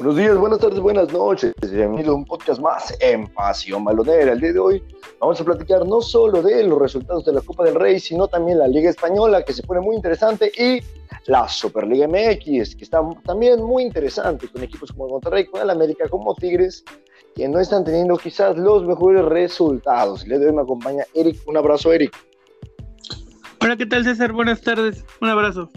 Buenos días, buenas tardes, buenas noches. Bienvenido a un podcast más en Pasión Balonera. El día de hoy vamos a platicar no solo de los resultados de la Copa del Rey, sino también la Liga Española, que se pone muy interesante, y la Superliga MX, que está también muy interesante, con equipos como Monterrey, con el América, como Tigres, que no están teniendo quizás los mejores resultados. El día de hoy me acompaña Eric. Un abrazo, Eric. Hola, ¿qué tal, César? Buenas tardes. Un abrazo.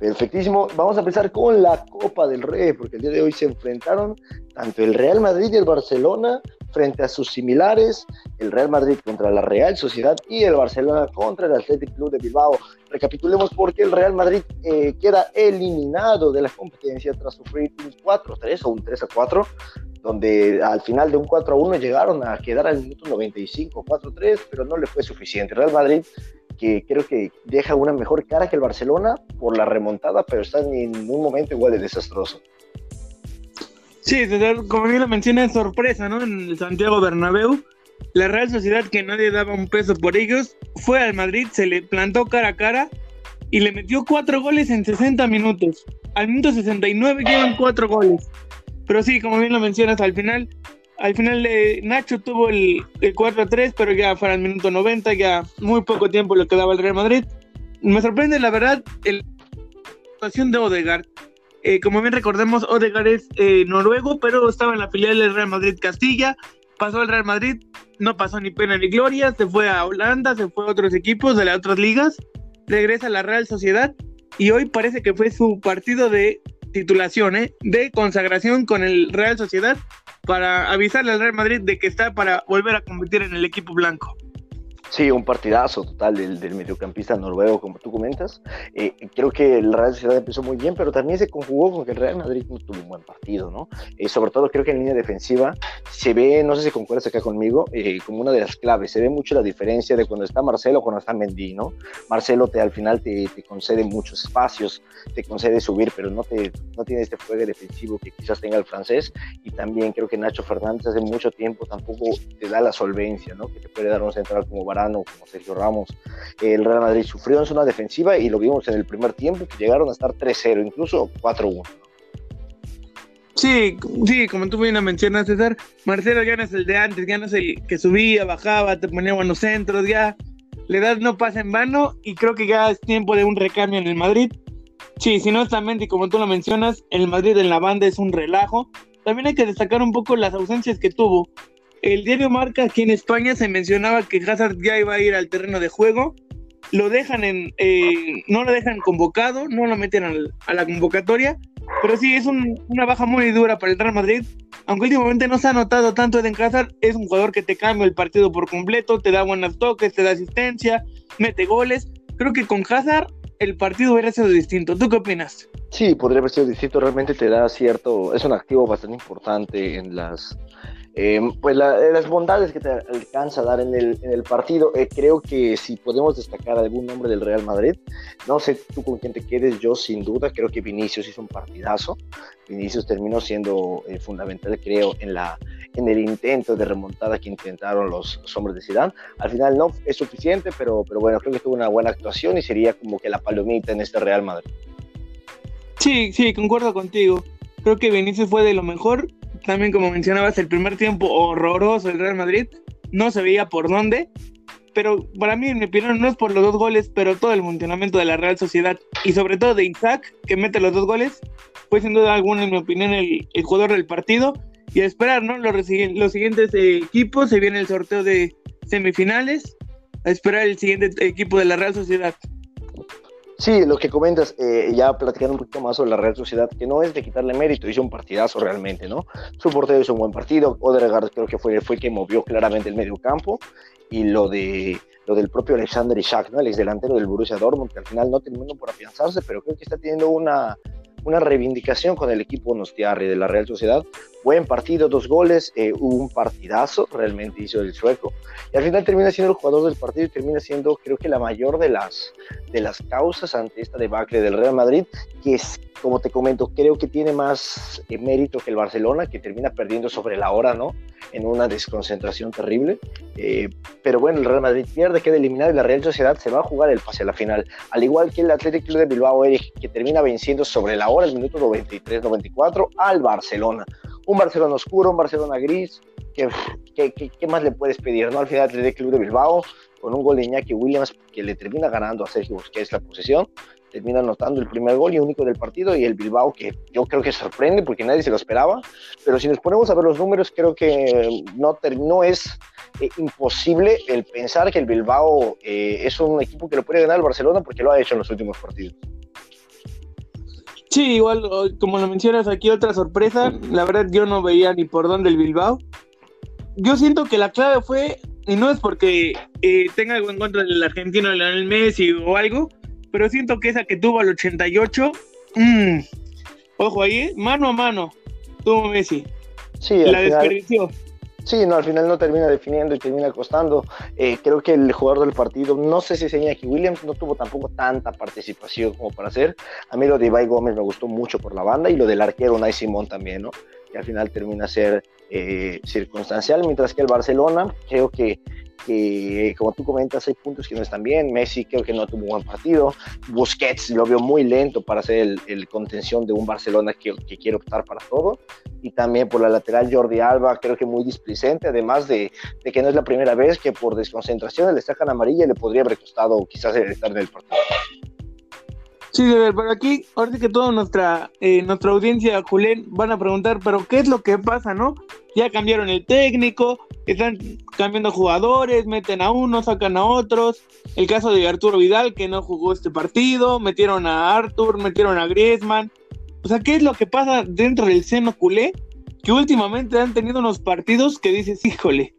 Perfectísimo. Vamos a empezar con la Copa del Rey, porque el día de hoy se enfrentaron tanto el Real Madrid y el Barcelona frente a sus similares, el Real Madrid contra la Real Sociedad y el Barcelona contra el Athletic Club de Bilbao. Recapitulemos porque el Real Madrid eh, queda eliminado de la competencia tras sufrir un 4-3 o un 3-4, donde al final de un 4-1 llegaron a quedar al minuto 95, 4-3, pero no le fue suficiente. Real Madrid que creo que deja una mejor cara que el Barcelona por la remontada, pero está en un momento igual de desastroso. Sí, como bien lo menciona, es sorpresa, ¿no? En el Santiago Bernabéu, la Real Sociedad, que nadie daba un peso por ellos, fue al Madrid, se le plantó cara a cara y le metió cuatro goles en 60 minutos. Al minuto 69 llevan cuatro goles. Pero sí, como bien lo mencionas, al final al final eh, Nacho tuvo el, 4-3, pero ya fuera el minuto 90, ya muy poco tiempo le quedaba al Real Madrid. Me sorprende, la verdad, la situación de Odegaard. Eh, como bien recordemos, Odegaard es eh, noruego, pero estaba en la filial del Real Madrid Castilla. Pasó al Real Madrid, no pasó ni pena ni gloria, se fue a Holanda, se fue a otros equipos de las otras ligas, regresa a la Real Sociedad y hoy parece que fue su partido de titulación, de consagración con el Real Sociedad para avisarle al Real Madrid de que está para volver a competir en el equipo blanco. Sí, un partidazo total del, mediocampista noruego, como tú comentas. Eh, creo que el Real Sociedad empezó muy bien, pero también se conjugó con que el Real Madrid no tuvo un buen partido, ¿no? Eh, sobre todo creo que en línea defensiva se ve, no sé si concuerdas acá conmigo, eh, como una de las claves. Se ve mucho la diferencia de cuando está Marcelo cuando está Mendy, ¿no? Marcelo te, al final te, te, concede muchos espacios, te concede subir, pero no, te, no tiene este juego defensivo que quizás tenga el francés. Y también creo que Nacho Fernández hace mucho tiempo tampoco te da la solvencia, ¿no? Que te puede dar un central como Barán como Sergio Ramos. El Real Madrid sufrió en zona defensiva y lo vimos en el primer tiempo, que llegaron a estar 3-0, incluso 4-1. Sí, sí, como tú bien lo mencionas, César, Marcelo ya no es el de antes, ya no es el que subía, bajaba, te ponía buenos centros, ya la edad no pasa en vano y creo que ya es tiempo de un recambio en el Madrid. Sí, si no y como tú lo mencionas, el Madrid en la banda es un relajo. También hay que destacar un poco las ausencias que tuvo el diario Marca aquí en España se mencionaba que Hazard ya iba a ir al terreno de juego. Lo dejan en, eh, no lo dejan convocado, no lo meten a la convocatoria, pero sí es una baja muy dura para el Real Madrid. Aunque últimamente no se ha notado tanto Eden Hazard, es un jugador que te cambia el partido por completo, te da buenos toques, te da asistencia, mete goles. Creo que con Hazard el partido hubiera sido distinto. ¿Tú qué opinas? Sí, podría haber sido distinto. Realmente te da cierto, es un activo bastante importante en las eh, pues las bondades que te alcanza a dar en el, partido, eh, creo que si podemos destacar algún nombre del Real Madrid, no sé tú con quién te quedes, yo sin duda creo que Vinicius hizo un partidazo, Vinicius terminó siendo eh, fundamental creo en, la, en el intento de remontada que intentaron los, hombres de Zidane, al final no es suficiente, pero, pero bueno, creo que tuvo una buena actuación y sería como que la palomita en este Real Madrid. Sí, sí, concuerdo contigo. Creo que Vinicius fue de lo mejor también como mencionabas, el primer tiempo horroroso del Real Madrid, no se veía por dónde, pero para mí, en mi opinión, no es por los dos goles, pero todo el funcionamiento de la Real Sociedad y sobre todo de Isaac, que mete los dos goles, fue sin duda alguna, en mi opinión, el, jugador del partido. Y a esperar, ¿no? Los, los siguientes equipos, se viene el sorteo de semifinales, a esperar el siguiente equipo de la Real Sociedad. Sí, lo que comentas, eh, ya platicando un poquito más sobre la Real Sociedad, que no es de quitarle mérito, hizo un partidazo realmente, ¿no? Su portero hizo un buen partido, Odegaard creo que fue, fue que movió claramente el medio campo, y lo de lo del propio Alexander Ishak, ¿no? El ex delantero del Borussia Dortmund, que al final no terminó por afianzarse, pero creo que está teniendo una, una reivindicación con el equipo Nostiarri de la Real Sociedad. Buen partido, dos goles, eh, un partidazo, realmente hizo el sueco. Y al final termina siendo el jugador del partido y termina siendo, creo que, la mayor de las, de las causas ante esta debacle del Real Madrid, que como te comento, creo que tiene más eh, mérito que el Barcelona, que termina perdiendo sobre la hora, ¿no? En una desconcentración terrible. Eh, pero bueno, el Real Madrid pierde, queda eliminado y la Real Sociedad se va a jugar el pase a la final. Al igual que el Athletic Club de Bilbao, que termina venciendo sobre la hora, el minuto 93-94, al Barcelona. Un Barcelona oscuro, un Barcelona gris, ¿Qué, qué, más le puedes pedir? ¿no? Al final, el Club de Bilbao, con un gol de Iñaki Williams que le termina ganando a Sergio Busquets la posesión, termina anotando el primer gol y único del partido y el Bilbao que yo creo que sorprende porque nadie se lo esperaba, pero si nos ponemos a ver los números creo que no, no es eh, imposible el pensar que el Bilbao eh, es un equipo que lo puede ganar el Barcelona porque lo ha hecho en los últimos partidos. Sí, igual como lo mencionas aquí otra sorpresa, la verdad yo no veía ni por dónde el Bilbao. Yo siento que la clave fue, y no es porque eh, tenga algo en contra del argentino Lionel Messi o algo, pero siento que esa que tuvo al 88, mmm, ojo ahí, mano a mano, tuvo Messi. Sí, la desperdició. Sí, no, al final no termina definiendo y termina costando. Eh, creo que el jugador del partido, no sé si es Iñaki Williams, no tuvo tampoco tanta participación como para hacer. A mí lo de Ibai Gómez me gustó mucho por la banda y lo del arquero Nay Simón también, ¿no? Que al final termina ser eh, circunstancial, mientras que el Barcelona creo que que como tú comentas hay puntos que no están bien, Messi creo que no tuvo un buen partido, Busquets lo veo muy lento para ser el, contención de un Barcelona que, que, quiere optar para todo, y también por la lateral Jordi Alba creo que muy displicente, además de, de que no es la primera vez que por desconcentración le sacan amarilla y le podría haber costado quizás estar en el partido. Sí, pero aquí, ahorita que toda nuestra, eh, nuestra audiencia, Julen, van a preguntar, pero ¿qué es lo que pasa, no? Ya cambiaron el técnico, están cambiando jugadores, meten a unos, sacan a otros. El caso de Arturo Vidal, que no jugó este partido, metieron a Artur, metieron a Griezmann. O sea, ¿qué es lo que pasa dentro del seno culé? Que últimamente han tenido unos partidos que dices, híjole,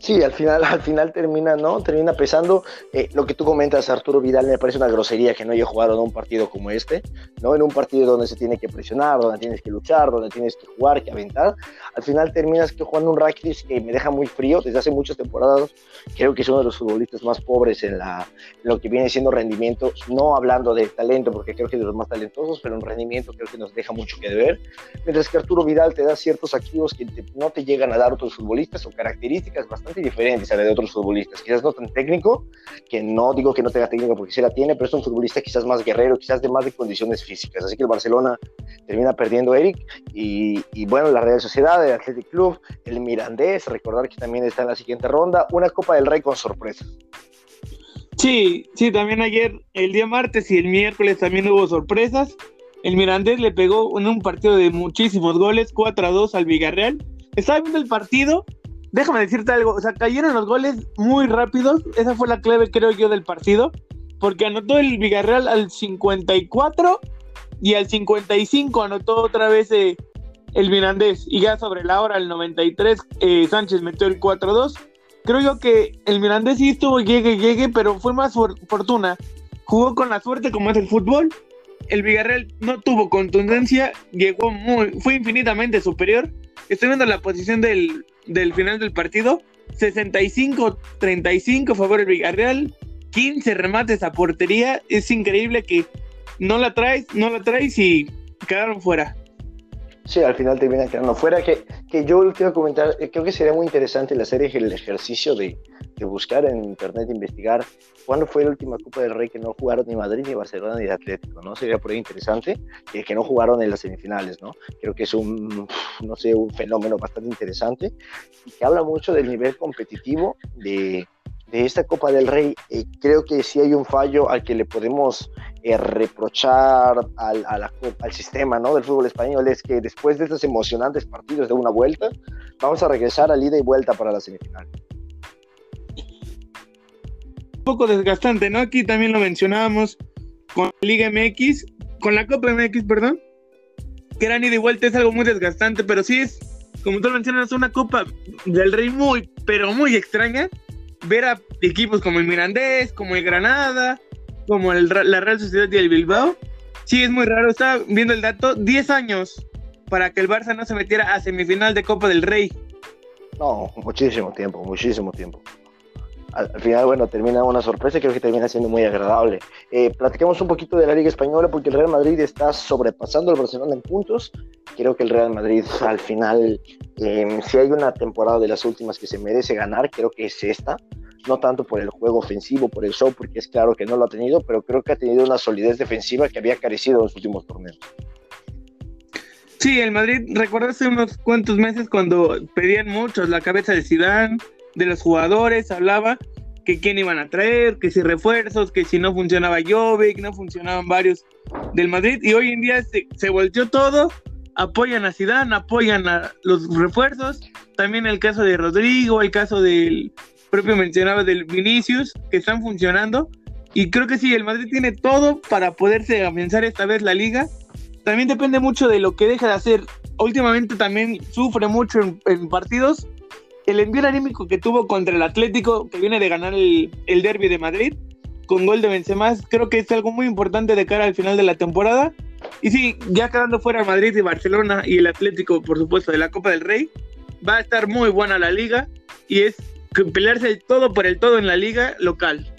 Sí, al final, al final termina, ¿no? Termina pesando. Eh, lo que tú comentas, Arturo Vidal, me parece una grosería que no haya jugado en un partido como este, ¿no? En un partido donde se tiene que presionar, donde tienes que luchar, donde tienes que jugar, que aventar. Al final terminas que jugando un Rakitic que me deja muy frío desde hace muchas temporadas. Creo que es uno de los futbolistas más pobres en, la, lo que viene siendo rendimiento, no hablando de talento, porque creo que es de los más talentosos, pero en rendimiento creo que nos deja mucho que deber. Mientras que Arturo Vidal te da ciertos activos que no te llegan a dar otros futbolistas o características bastante diferente a la de otros futbolistas. Quizás no tan técnico, que no digo que no tenga técnico porque sí la tiene, pero es un futbolista quizás más guerrero, quizás de más de condiciones físicas. Así que el Barcelona termina perdiendo Eric. Y, y bueno, la Real Sociedad, el Athletic Club, el Mirandés, recordar que también está en la siguiente ronda, una Copa del Rey con sorpresas. Sí, sí, también ayer, el día martes y el miércoles también hubo sorpresas. El Mirandés le pegó en un partido de muchísimos goles, 4 a 2 al Villarreal. Estaba viendo el partido déjame decirte algo, o sea, cayeron los goles muy rápidos, esa fue la clave creo yo del partido, porque anotó el Villarreal al 54 y al 55 anotó otra vez eh, el Mirandés y ya sobre la hora, al 93, eh, Sánchez metió el 4-2. Creo yo que el Mirandés sí estuvo llegue, llegue, pero fue más fortuna. Jugó con la suerte como es el fútbol. El Villarreal no tuvo contundencia, llegó muy, fue infinitamente superior. Estoy viendo la posición del, del final del partido. 65-35 favor el Villarreal. 15 remates a portería. Es increíble que no la traes, no la traes y quedaron fuera. Sí, al final terminan quedando fuera. Que, que yo quiero comentar, eh, creo que sería muy interesante la serie el ejercicio de, de buscar en internet, investigar cuándo fue la última Copa del Rey que no jugaron ni Madrid, ni Barcelona, ni Atlético, ¿no? Sería por ahí interesante eh, que no jugaron en las semifinales, ¿no? Creo que es un, no sé, un fenómeno bastante interesante y que habla mucho del nivel competitivo de, de esta Copa del Rey. Eh, creo que sí hay un fallo al que le podemos eh, reprochar al, al, sistema ¿no? del fútbol español, es que después de estos emocionantes partidos de una vuelta, vamos a regresar a ida y vuelta para la semifinal poco desgastante, ¿no? Aquí también lo mencionábamos con la Liga MX, con la Copa MX, perdón, que eran ida y vuelta, es algo muy desgastante, pero sí es, como tú mencionas, una Copa del Rey muy, pero muy extraña. Ver a equipos como el Mirandés, como el Granada, como el, la Real Sociedad y el Bilbao. Sí, es muy raro. Estaba viendo el dato: 10 años para que el Barça no se metiera a semifinal de Copa del Rey. No, muchísimo tiempo, muchísimo tiempo. Al, final, bueno, termina una sorpresa y creo que termina siendo muy agradable. Eh, platicamos un poquito de la Liga Española porque el Real Madrid está sobrepasando al Barcelona en puntos. Creo que el Real Madrid al final, eh, si hay una temporada de las últimas que se merece ganar, creo que es esta. No tanto por el juego ofensivo, por el show, porque es claro que no lo ha tenido, pero creo que ha tenido una solidez defensiva que había carecido en los últimos torneos. Sí, el Madrid, recuerda hace unos cuantos meses cuando pedían muchos la cabeza de Zidane, de los jugadores, hablaba que quién iban a traer, que si refuerzos, que si no funcionaba Jovic, no funcionaban varios del Madrid y hoy en día se, se volteó todo, apoyan a Zidane, apoyan a los refuerzos, también el caso de Rodrigo, el caso del propio mencionaba del Vinicius, que están funcionando y creo que sí, el Madrid tiene todo para poderse avanzar esta vez la liga también depende mucho de lo que deja de hacer. Últimamente también sufre mucho en, partidos. El envío anímico que tuvo contra el Atlético, que viene de ganar el, el derby de Madrid, con gol de Benzema, creo que es algo muy importante de cara al final de la temporada. Y sí, ya quedando fuera Madrid y Barcelona y el Atlético, por supuesto, de la Copa del Rey, va a estar muy buena la liga y es pelearse el todo por el todo en la liga local.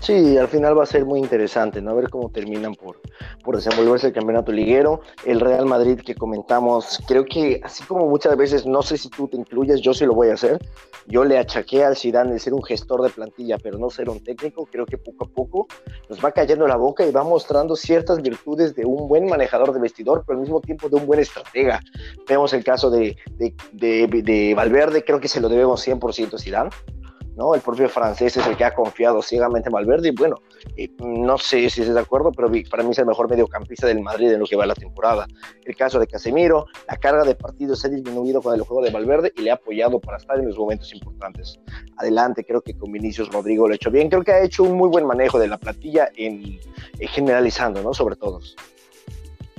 Sí, al final va a ser muy interesante, ¿no? A ver cómo terminan por, por desenvolverse el campeonato liguero. El Real Madrid que comentamos, creo que así como muchas veces, no sé si tú te incluyes, yo sí lo voy a hacer. Yo le achaqué al Zidane de ser un gestor de plantilla, pero no ser un técnico. Creo que poco a poco nos va cayendo la boca y va mostrando ciertas virtudes de un buen manejador de vestidor, pero al mismo tiempo de un buen estratega. Vemos el caso de, de, de, de Valverde, creo que se lo debemos 100% a Zidane ¿no? El propio francés es el que ha confiado ciegamente en Valverde y bueno, eh, no sé si es de acuerdo, pero para mí es el mejor mediocampista del Madrid en lo que va la temporada. El caso de Casemiro, la carga de partidos se ha disminuido con el juego de Valverde y le ha apoyado para estar en los momentos importantes. Adelante, creo que con Vinicius Rodrigo lo ha hecho bien, creo que ha hecho un muy buen manejo de la plantilla en, generalizando, ¿no? Sobre todos.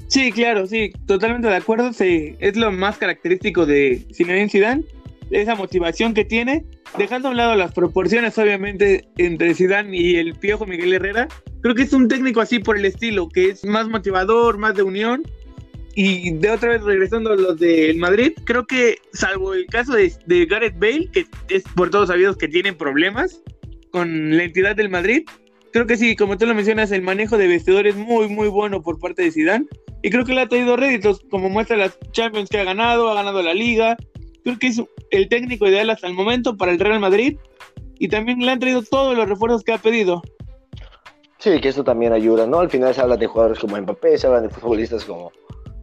Sí, claro, sí, totalmente de acuerdo. Sí, es lo más característico de Zinedine Zidane esa motivación que tiene, dejando a un lado las proporciones obviamente entre Zidane y el Piojo Miguel Herrera, creo que es un técnico así por el estilo, que es más motivador, más de unión. Y de otra vez regresando a los del Madrid, creo que salvo el caso de, Gareth Bale, que es por todos sabidos que tienen problemas con la entidad del Madrid, creo que sí, como tú lo mencionas, el manejo de vestidores es muy, muy bueno por parte de Zidane. Y creo que le ha traído réditos, como muestra las Champions que ha ganado, ha ganado la Liga, creo que es el técnico ideal hasta el momento para el Real Madrid y también le han traído todos los refuerzos que ha pedido. Sí, que eso también ayuda, ¿no? Al final se habla de jugadores como Mbappé, se habla de futbolistas como,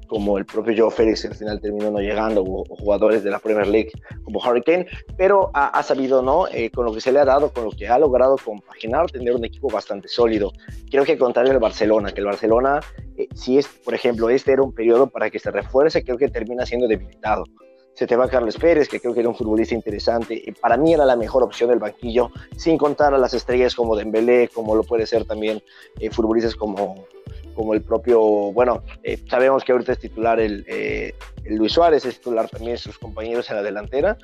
como el propio Joe Félix, que al final terminó no llegando, o, jugadores de la Premier League como Hurricane, pero ha, sabido, ¿no? Eh, con lo que se le ha dado, con lo que ha logrado compaginar, tener un equipo bastante sólido. Creo que contrario al Barcelona, que el Barcelona, eh, si es, por ejemplo, este era un periodo para que se refuerce, creo que termina siendo debilitado se te va Carlos Pérez, que creo que era un futbolista interesante. Para mí era la mejor opción del banquillo, sin contar a las estrellas como Dembélé, como lo puede ser también eh, futbolistas como, como el propio, bueno, eh, sabemos que ahorita es titular el, eh, Luis Suárez, es titular también sus compañeros en la delantera,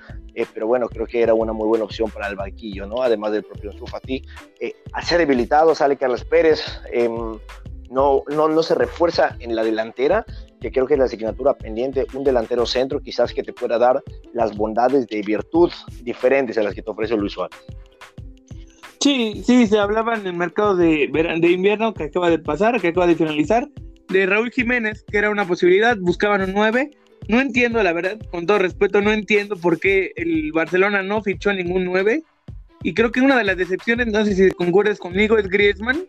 pero bueno, creo que era una muy buena opción para el banquillo, ¿no? Además del propio Sufati. al ser debilitado sale Carlos Pérez, em, no, no, no se refuerza en la delantera, que creo que es la asignatura pendiente, un delantero centro quizás que te pueda dar las bondades de virtud diferentes a las que te ofrece Luis Suárez. Sí, sí, se hablaba en el mercado de, de invierno que acaba de pasar, que acaba de finalizar, de Raúl Jiménez, que era una posibilidad, buscaban un 9. No entiendo, la verdad, con todo respeto, no entiendo por qué el Barcelona no fichó ningún 9. Y creo que una de las decepciones, no sé si concuerdas conmigo, es Griezmann,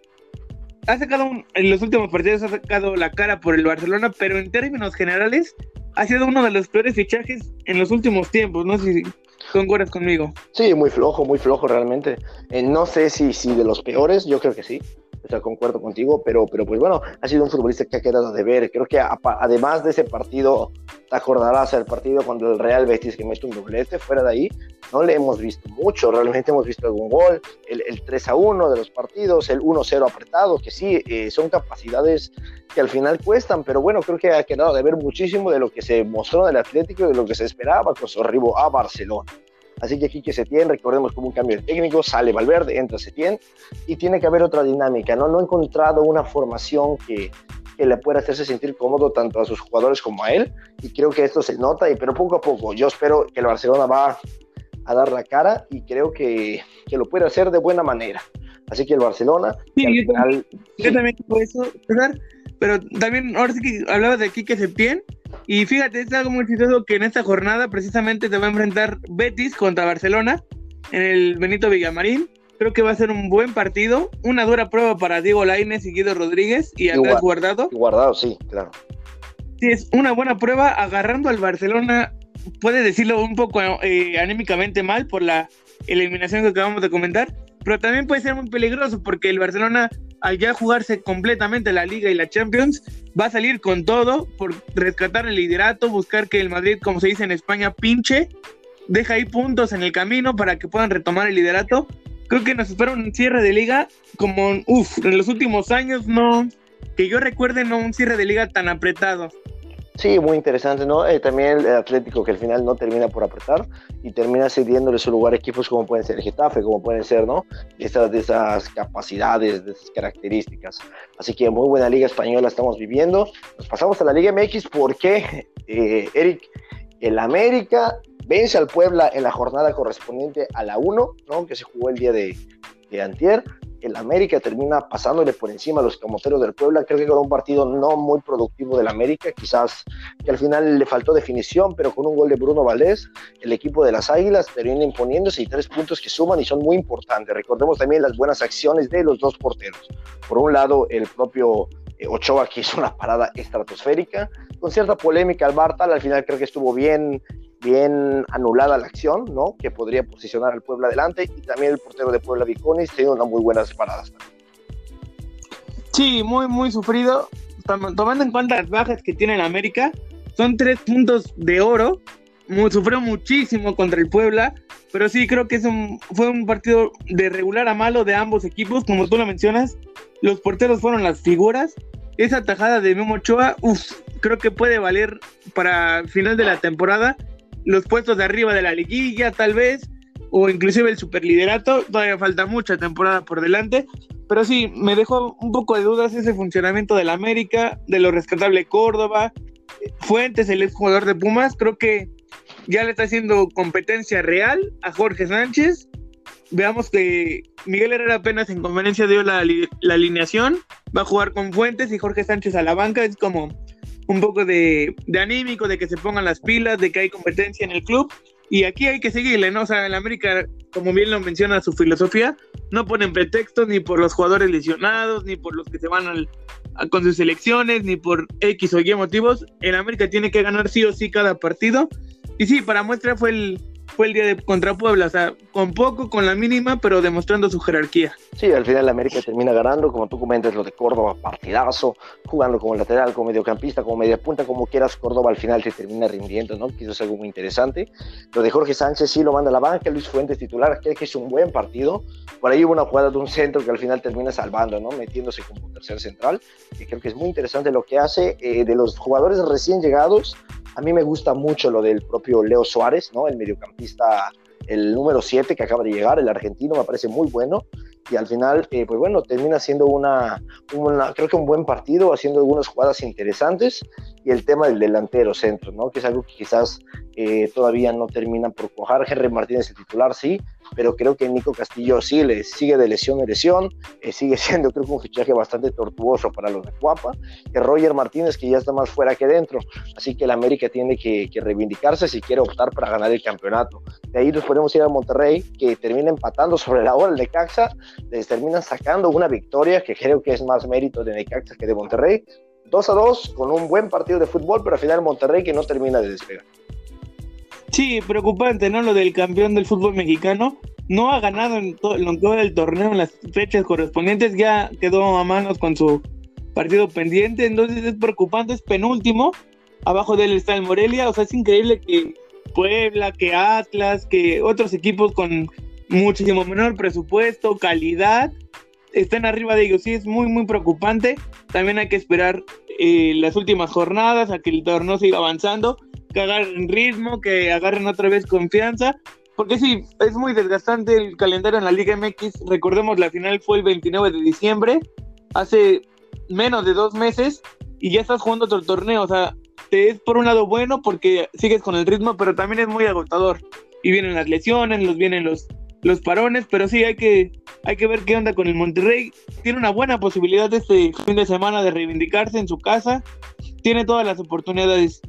ha sacado en los últimos partidos ha sacado la cara por el Barcelona, pero en términos generales ha sido uno de los peores fichajes en los últimos tiempos. No sé si concuerdas conmigo. Sí, muy flojo, muy flojo realmente. Eh, no sé si, si de los peores, yo creo que sí o sea, concuerdo contigo, pero, pero pues bueno, ha sido un futbolista que ha quedado de ver. Creo que además de ese partido, te acordarás el partido cuando el Real Betis que mete un doblete, fuera de ahí, no le hemos visto mucho, realmente hemos visto algún gol, el, el 3 a 1 de los partidos, el 1-0 apretado, que sí, eh, son capacidades que al final cuestan, pero bueno, creo que ha quedado de ver muchísimo de lo que se mostró en el Atlético y de lo que se esperaba con su arribo a Barcelona. Así que aquí que Setién, recordemos como un cambio de técnico, sale Valverde, entra Setién y tiene que haber otra dinámica, ¿no? No he encontrado una formación que, que le pueda hacerse sentir cómodo tanto a sus jugadores como a él y creo que esto se nota, y, pero poco a poco yo espero que el Barcelona va a dar la cara y creo que, que lo puede hacer de buena manera. Así que el Barcelona. Sí, yo, también, yo también eso, pero también ahora sí que hablabas de Quique Septién. Y fíjate, es algo muy chistoso que en esta jornada precisamente se va a enfrentar Betis contra Barcelona en el Benito Villamarín. Creo que va a ser un buen partido, una dura prueba para Diego Lainez y Guido Rodríguez y Andrés Guardado. Guardado, sí, claro. Sí, es una buena prueba agarrando al Barcelona, puede decirlo un poco eh, anímicamente mal por la eliminación que acabamos de comentar, pero también puede ser muy peligroso porque el Barcelona, al ya jugarse completamente la Liga y la Champions, va a salir con todo por rescatar el liderato, buscar que el Madrid, como se dice en España, pinche, deja ahí puntos en el camino para que puedan retomar el liderato. Creo que nos espera un cierre de liga como, uff, en los últimos años no, que yo recuerde, no un cierre de liga tan apretado. Sí, muy interesante, ¿no? Eh, también el Atlético que al final no termina por apretar y termina cediéndole su lugar a equipos como pueden ser Getafe, como pueden ser, ¿no? Esas, de esas capacidades, de esas características. Así que muy buena liga española estamos viviendo. Nos pasamos a la Liga MX porque, eh, Eric, el América vence al Puebla en la jornada correspondiente a la 1, ¿no? Que se jugó el día de, de Antier el América termina pasándole por encima a los camoteros del Puebla. Creo que con un partido no muy productivo del América, quizás que al final le faltó definición, pero con un gol de Bruno Valdés, el equipo de las Águilas termina imponiéndose y tres puntos que suman y son muy importantes. Recordemos también las buenas acciones de los dos porteros. Por un lado, el propio eh, Ochoa que hizo una parada estratosférica, con cierta polémica al Bartal, al final creo que estuvo bien bien anulada la acción, ¿no? Que podría posicionar al Puebla adelante y también el portero de Puebla Viconis tiene unas muy buenas paradas. Sí, muy, muy sufrido. Tomando en cuenta las bajas que tiene América, son tres puntos de oro. sufrió muchísimo contra el Puebla, pero sí creo que es un, fue un partido de regular a malo de ambos equipos, como tú lo mencionas. Los porteros fueron las figuras. Esa tajada de Memo Ochoa, uff, creo que puede valer para final de la temporada los puestos de arriba de la liguilla, tal vez, o inclusive el superliderato. Todavía falta mucha temporada por delante, pero sí, me dejó un poco de dudas ese funcionamiento del América, de lo rescatable Córdoba. Fuentes, el jugador de Pumas, creo que ya le está haciendo competencia real a Jorge Sánchez. Veamos que Miguel Herrera apenas en conferencia dio la, la alineación, va a jugar con Fuentes y Jorge Sánchez a la banca, es como un poco de, anímico, de que se pongan las pilas, de que hay competencia en el club. Y aquí hay que seguirle, ¿no? O sea, en América, como bien lo menciona su filosofía, no ponen pretextos ni por los jugadores lesionados, ni por los que se van con sus selecciones, ni por X o Y motivos. En América tiene que ganar sí o sí cada partido. Y sí, para muestra fue el, fue el día de contra Puebla, o sea, con poco, con la mínima, pero demostrando su jerarquía. Sí, al final América termina ganando, como tú comentas, lo de Córdoba, partidazo, jugando como lateral, como mediocampista, como media punta, como quieras, Córdoba al final se termina rindiendo, ¿no? Que eso es algo muy interesante. Lo de Jorge Sánchez sí lo manda a la banca, Luis Fuentes titular, creo que es un buen partido. Por ahí hubo una jugada de un centro que al final termina salvando, ¿no? Metiéndose como tercer central, que creo que es muy interesante lo que hace. Eh, de los jugadores recién llegados, a mí me gusta mucho lo del propio Leo Suárez, ¿no? El mediocampista, el número 7 que acaba de llegar, el argentino, me parece muy bueno. Y al final, eh, pues bueno, termina siendo una, una, creo que un buen partido, haciendo algunas jugadas interesantes. Y el tema del delantero centro, ¿no? Que es algo que quizás eh, todavía no termina por cuajar. Henry Martínez, el titular, sí, pero creo que Nico Castillo sí le sigue de lesión en lesión, eh, sigue siendo creo que un fichaje bastante tortuoso para los de Cuapa, que Roger Martínez que ya está más fuera que dentro, así que el América tiene que, reivindicarse si quiere optar para ganar el campeonato. De ahí nos podemos ir a Monterrey, que termina empatando sobre la hora el Necaxa, les termina sacando una victoria que creo que es más mérito de Necaxa que de Monterrey, 2 a 2 con un buen partido de fútbol, pero al final Monterrey que no termina de despegar. Sí, preocupante, ¿no? Lo del campeón del fútbol mexicano. No ha ganado en todo, en todo el torneo en las fechas correspondientes. Ya quedó a manos con su partido pendiente. Entonces es preocupante, es penúltimo. Abajo de él está el Morelia. O sea, es increíble que Puebla, que Atlas, que otros equipos con muchísimo menor presupuesto, calidad, estén arriba de ellos. Sí, es muy, muy preocupante. También hay que esperar eh, las últimas jornadas a que el torneo siga avanzando que agarren ritmo, que agarren otra vez confianza. Porque sí, es muy desgastante el calendario en la Liga MX. Recordemos, la final fue el 29 de diciembre, hace menos de dos meses, y ya estás jugando otro torneo. O sea, te es por un lado bueno porque sigues con el ritmo, pero también es muy agotador. y vienen las lesiones, los vienen los, los parones, pero sí hay que, hay que ver qué onda con el Monterrey. Tiene una buena posibilidad este fin de semana de reivindicarse en su casa, tiene todas las oportunidades.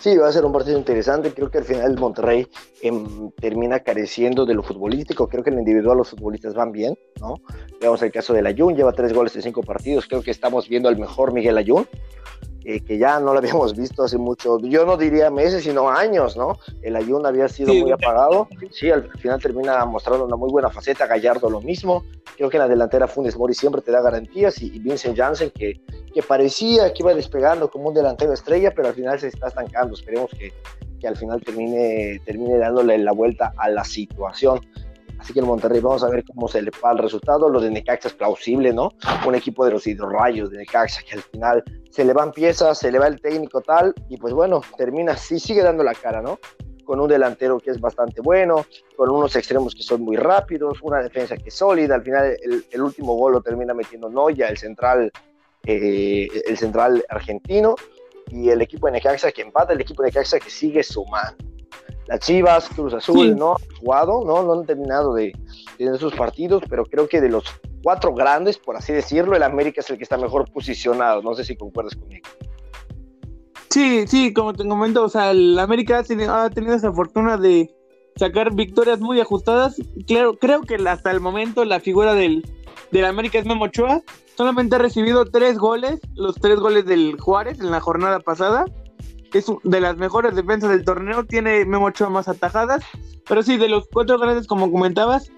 Sí, va a ser un partido interesante. Creo que al final el Monterrey em, termina careciendo de lo futbolístico. Creo que en el individual los futbolistas van bien, ¿no? Veamos el caso del Ayun, lleva tres goles en cinco partidos. Creo que estamos viendo al mejor Miguel Ayun. Eh, que ya no lo habíamos visto hace mucho, yo no diría meses, sino años, ¿no? El Ayun había sido muy apagado, sí, al final termina mostrando una muy buena faceta, Gallardo lo mismo, creo que en la delantera Funes Mori siempre te da garantías y, Vincent Janssen que, que, parecía que iba despegando como un delantero estrella, pero al final se está estancando, esperemos que, que al final termine, termine dándole la vuelta a la situación. Así que el Monterrey, vamos a ver cómo se le va el resultado. Lo de Necaxa es plausible, ¿no? Un equipo de los hidrorrayos de Necaxa que al final se le van piezas, se le va el técnico tal, y pues bueno, termina, sí sigue dando la cara, ¿no? Con un delantero que es bastante bueno, con unos extremos que son muy rápidos, una defensa que es sólida. Al final, el, último gol lo termina metiendo Noya, el central, eh, el central argentino, y el equipo de Necaxa que empata, el equipo de Necaxa que sigue sumando las Chivas, Cruz Azul, no han jugado, ¿no? No han terminado de, tener sus partidos, pero creo que de los cuatro grandes, por así decirlo, el América es el que está mejor posicionado. No sé si concuerdas conmigo. Sí, sí, como te comento, o sea, el América ha tenido, esa fortuna de sacar victorias muy ajustadas. Claro, creo que hasta el momento la figura del, del América es Memo Ochoa. Solamente ha recibido tres goles, los tres goles del Juárez en la jornada pasada es de las mejores defensas del torneo, tiene Memo más atajadas, pero sí, de los cuatro grandes, como comentabas,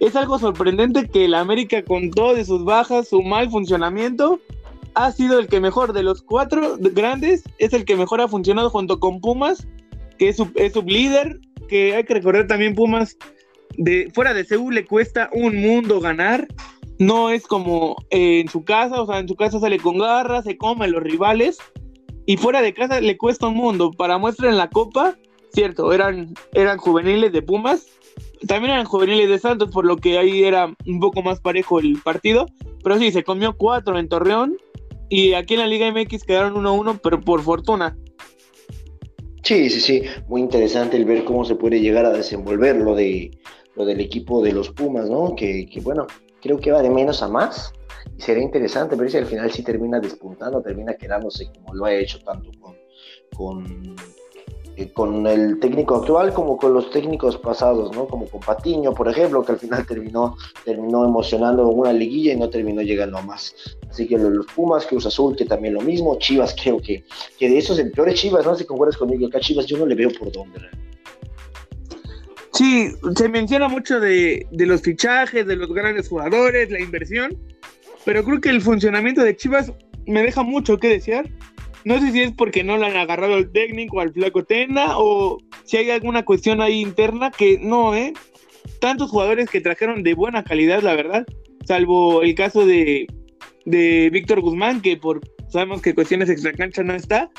es algo sorprendente que el América, con todas sus bajas, su mal funcionamiento, ha sido el que mejor. De los cuatro grandes, es el que mejor ha funcionado junto con Pumas, que es su, es líder, que hay que recordar también Pumas, de fuera de Seúl le cuesta un mundo ganar, no es como eh, en su casa, o sea, en su casa sale con garras, se come los rivales, y fuera de casa le cuesta un mundo. Para muestra en la Copa, cierto, eran, eran juveniles de Pumas, también eran juveniles de Santos, por lo que ahí era un poco más parejo el partido. Pero sí, se comió cuatro en Torreón y aquí en la Liga MX quedaron 1-1, pero por fortuna. Sí, sí, sí, muy interesante el ver cómo se puede llegar a desenvolver lo, de, lo del equipo de los Pumas, ¿no? Que, que bueno, creo que va de menos a más y sería interesante ver si al final sí termina despuntando, termina quedándose como lo ha hecho tanto con, con, eh, con el técnico actual como con los técnicos pasados, ¿no? Como con Patiño, por ejemplo, que al final terminó, terminó emocionando una liguilla y no terminó llegando a más. Así que los Pumas, Cruz Azul, que también lo mismo, Chivas creo que, que de esos el Chivas, no sé si concuerdas conmigo, acá Chivas yo no le veo por dónde. Sí, se menciona mucho de, de los fichajes, de los grandes jugadores, la inversión, pero creo que el funcionamiento de Chivas me deja mucho que desear. No sé si es porque no le han agarrado al técnico, al flaco Tena, o si hay alguna cuestión ahí interna que no, ¿eh? Tantos jugadores que trajeron de buena calidad, la verdad, salvo el caso de, de Víctor Guzmán, que por sabemos que cuestiones extracancha no está.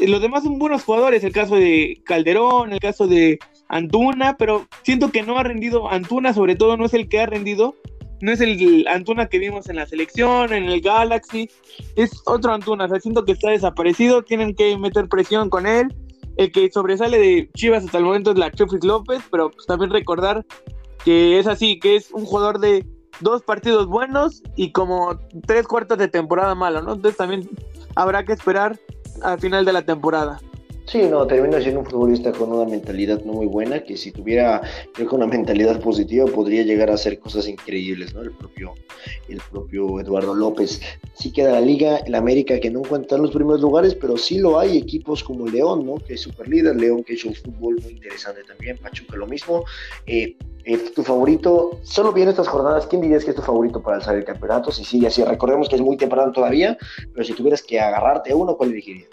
Los demás son buenos jugadores, el caso de Calderón, el caso de Antuna, pero siento que no ha rendido, Antuna sobre todo no es el que ha rendido no es el Antuna que vimos en la selección, en el Galaxy, es otro Antuna, o siento que está desaparecido, tienen que meter presión con él. El que sobresale de Chivas hasta el momento es la Chofis López, pero pues también recordar que es así, que es un jugador de dos partidos buenos y como tres cuartos de temporada malo, ¿no? Entonces también habrá que esperar al final de la temporada. Sí, no, termina siendo un futbolista con una mentalidad no muy buena, que si tuviera, creo que una mentalidad positiva podría llegar a hacer cosas increíbles, ¿no? El propio, el propio Eduardo López. Sí queda la liga, el América que no encuentra los primeros lugares, pero sí lo hay equipos como León, ¿no? Que es super líder, León que hecho un fútbol muy interesante también, Pachuca lo mismo. Eh, eh, tu favorito, solo viendo estas jornadas, ¿quién dirías que es tu favorito para alzar el campeonato? Si sigue así, recordemos que es muy temprano todavía, pero si tuvieras que agarrarte a uno, ¿cuál elegirías?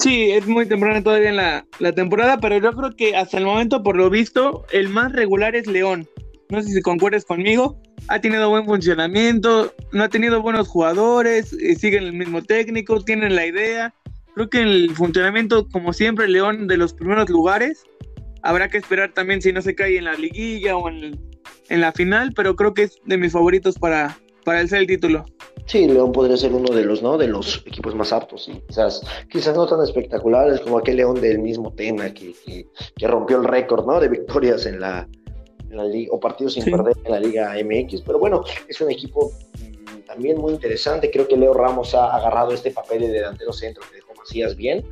Sí, es muy temprano todavía la, temporada, pero yo creo que hasta el momento, por lo visto, el más regular es León. No sé si concuerdas conmigo. Ha tenido buen funcionamiento, no ha tenido buenos jugadores, eh, siguen el mismo técnico, tienen la idea. Creo que el funcionamiento, como siempre, León de los primeros lugares. Habrá que esperar también si no se cae en la liguilla o en, en la final, pero creo que es de mis favoritos para, para el el título. Sí, León podría ser uno de los, ¿no? De los equipos más aptos y quizás, quizás no tan espectaculares como aquel León del mismo tema que, que, rompió el récord, ¿no? De victorias en la, en la liga, o partidos sin perder en la Liga MX. Pero bueno, es un equipo mm, también muy interesante. Creo que Leo Ramos ha agarrado este papel de delantero centro que dejó Macías bien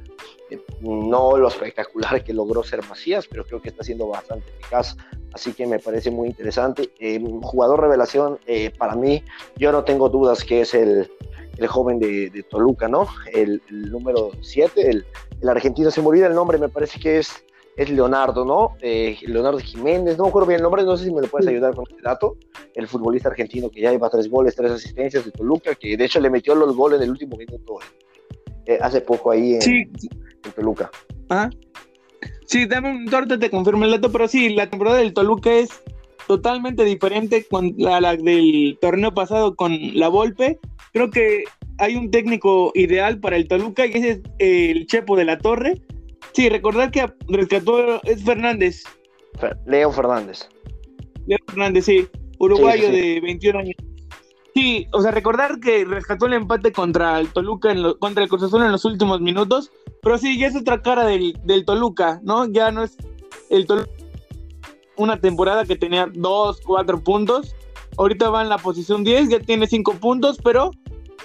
no lo espectacular que logró ser Macías, pero creo que está siendo bastante eficaz, así que me parece muy interesante. Eh, jugador revelación, eh, para mí, yo no tengo dudas que es el, el joven de, Toluca, ¿no? El, número 7, el, el, argentino, se me olvida el nombre, me parece que es, es Leonardo, ¿no? Eh, Leonardo Jiménez, no me acuerdo bien el nombre, no sé si me lo puedes ayudar con este dato. El futbolista argentino que ya lleva tres goles, tres asistencias de Toluca, que de hecho le metió los goles en el último minuto hace poco ahí en, sí Toluca. Ah. Sí, dame un torte, te confirmo el dato, pero sí, la temporada del Toluca es totalmente diferente con la, del torneo pasado con la Volpe. Creo que hay un técnico ideal para el Toluca y ese es el Chepo de la Torre. Sí, recordar que rescató es Fernández. Leo Fernández. Leo Fernández, sí, uruguayo de 21 años. Sí, o sea, recordar que rescató el empate contra el Toluca, en contra el Cruz Azul en los últimos minutos, pero sí, ya es otra cara del, Toluca, ¿no? Ya no es el Toluca una temporada que tenía 2, 4 puntos, ahorita va en la posición 10, ya tiene 5 puntos, pero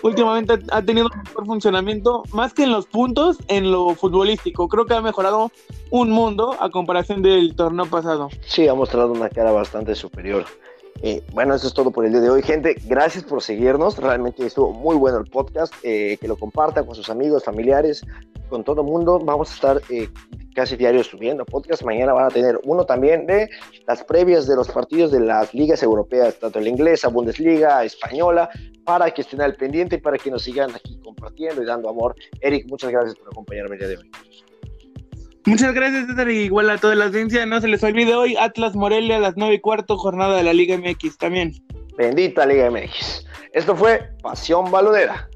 últimamente ha tenido un mejor funcionamiento, más que en los puntos, en lo futbolístico. Creo que ha mejorado un mundo a comparación del torneo pasado. Sí, ha mostrado una cara bastante superior. Eh, bueno, eso es todo por el día de hoy, gente. Gracias por seguirnos. Realmente estuvo muy bueno el podcast. Eh, que lo compartan con sus amigos, familiares, con todo el mundo. Vamos a estar eh, casi diario subiendo podcast. Mañana van a tener uno también de las previas de los partidos de las ligas europeas, tanto la inglesa, Bundesliga, española, para que estén al pendiente y para que nos sigan aquí compartiendo y dando amor. Eric, muchas gracias por acompañarme el día de hoy. Muchas gracias, César, y igual a toda la audiencia. No se les olvide hoy Atlas Morelia a las 9 y cuarto, jornada de la Liga MX también. Bendita Liga MX. Esto fue Pasión Balonera.